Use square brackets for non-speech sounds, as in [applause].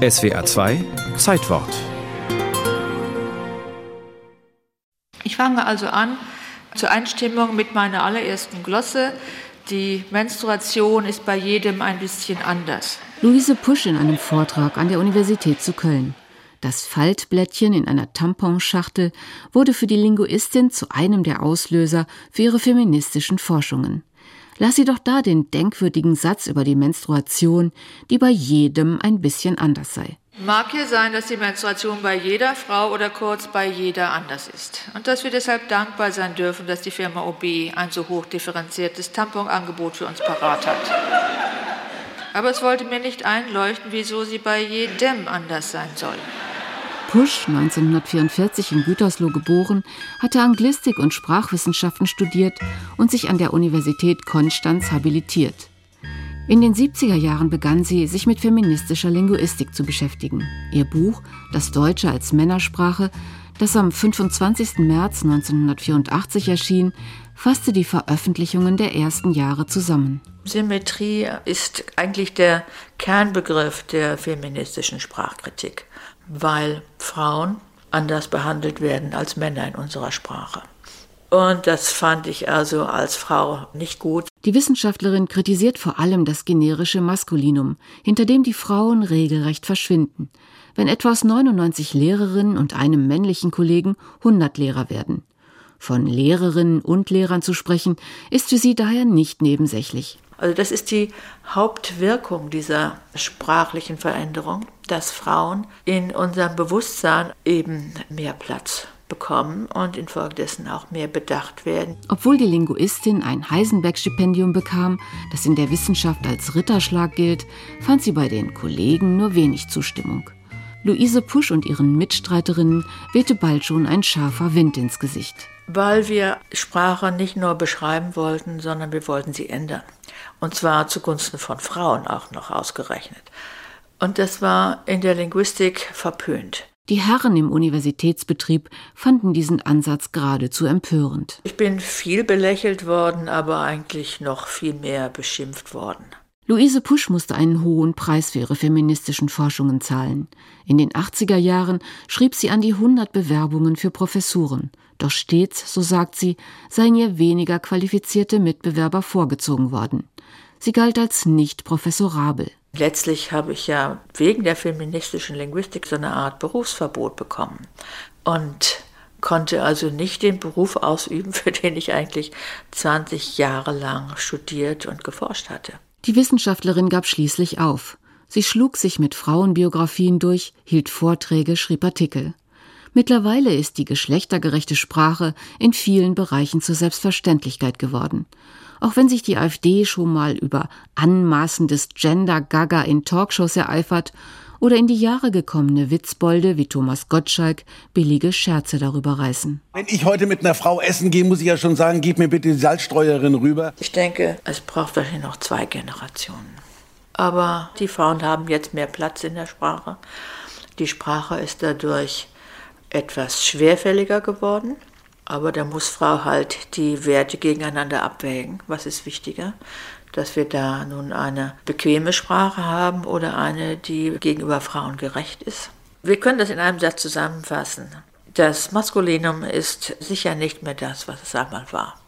SWA 2 Zeitwort. Ich fange also an zur Einstimmung mit meiner allerersten Glosse. Die Menstruation ist bei jedem ein bisschen anders. Luise Pusch in einem Vortrag an der Universität zu Köln. Das Faltblättchen in einer Tamponschachtel wurde für die Linguistin zu einem der Auslöser für ihre feministischen Forschungen. Lass sie doch da den denkwürdigen Satz über die Menstruation, die bei jedem ein bisschen anders sei. Mag hier sein, dass die Menstruation bei jeder Frau oder kurz bei jeder anders ist und dass wir deshalb dankbar sein dürfen, dass die Firma OB ein so hoch differenziertes Tamponangebot für uns parat hat. Aber es wollte mir nicht einleuchten, wieso sie bei jedem anders sein soll. Pusch, 1944 in Gütersloh geboren, hatte Anglistik und Sprachwissenschaften studiert und sich an der Universität Konstanz habilitiert. In den 70er Jahren begann sie, sich mit feministischer Linguistik zu beschäftigen. Ihr Buch Das Deutsche als Männersprache, das am 25. März 1984 erschien, fasste die Veröffentlichungen der ersten Jahre zusammen. Symmetrie ist eigentlich der Kernbegriff der feministischen Sprachkritik weil Frauen anders behandelt werden als Männer in unserer Sprache. Und das fand ich also als Frau nicht gut. Die Wissenschaftlerin kritisiert vor allem das generische Maskulinum, hinter dem die Frauen regelrecht verschwinden, wenn etwa aus 99 Lehrerinnen und einem männlichen Kollegen 100 Lehrer werden. Von Lehrerinnen und Lehrern zu sprechen, ist für sie daher nicht nebensächlich. Also das ist die Hauptwirkung dieser sprachlichen Veränderung, dass Frauen in unserem Bewusstsein eben mehr Platz bekommen und infolgedessen auch mehr bedacht werden. Obwohl die Linguistin ein Heisenberg-Stipendium bekam, das in der Wissenschaft als Ritterschlag gilt, fand sie bei den Kollegen nur wenig Zustimmung. Luise Pusch und ihren Mitstreiterinnen wehte bald schon ein scharfer Wind ins Gesicht. Weil wir Sprache nicht nur beschreiben wollten, sondern wir wollten sie ändern. Und zwar zugunsten von Frauen auch noch ausgerechnet. Und das war in der Linguistik verpönt. Die Herren im Universitätsbetrieb fanden diesen Ansatz geradezu empörend. Ich bin viel belächelt worden, aber eigentlich noch viel mehr beschimpft worden. Luise Pusch musste einen hohen Preis für ihre feministischen Forschungen zahlen. In den 80er Jahren schrieb sie an die 100 Bewerbungen für Professuren. Doch stets, so sagt sie, seien ihr weniger qualifizierte Mitbewerber vorgezogen worden. Sie galt als nicht professorabel. Letztlich habe ich ja wegen der feministischen Linguistik so eine Art Berufsverbot bekommen und konnte also nicht den Beruf ausüben, [laughs] für den ich eigentlich 20 Jahre lang studiert und geforscht hatte. Die Wissenschaftlerin gab schließlich auf. Sie schlug sich mit Frauenbiografien durch, hielt Vorträge, schrieb Artikel. Mittlerweile ist die geschlechtergerechte Sprache in vielen Bereichen zur Selbstverständlichkeit geworden. Auch wenn sich die AfD schon mal über anmaßendes Gender-Gaga in Talkshows ereifert oder in die Jahre gekommene Witzbolde wie Thomas Gottschalk billige Scherze darüber reißen. Wenn ich heute mit einer Frau essen gehe, muss ich ja schon sagen, gib mir bitte die Salzstreuerin rüber. Ich denke, es braucht wahrscheinlich noch zwei Generationen. Aber die Frauen haben jetzt mehr Platz in der Sprache. Die Sprache ist dadurch etwas schwerfälliger geworden. Aber da muss Frau halt die Werte gegeneinander abwägen. Was ist wichtiger? Dass wir da nun eine bequeme Sprache haben oder eine, die gegenüber Frauen gerecht ist. Wir können das in einem Satz zusammenfassen. Das Maskulinum ist sicher nicht mehr das, was es einmal war.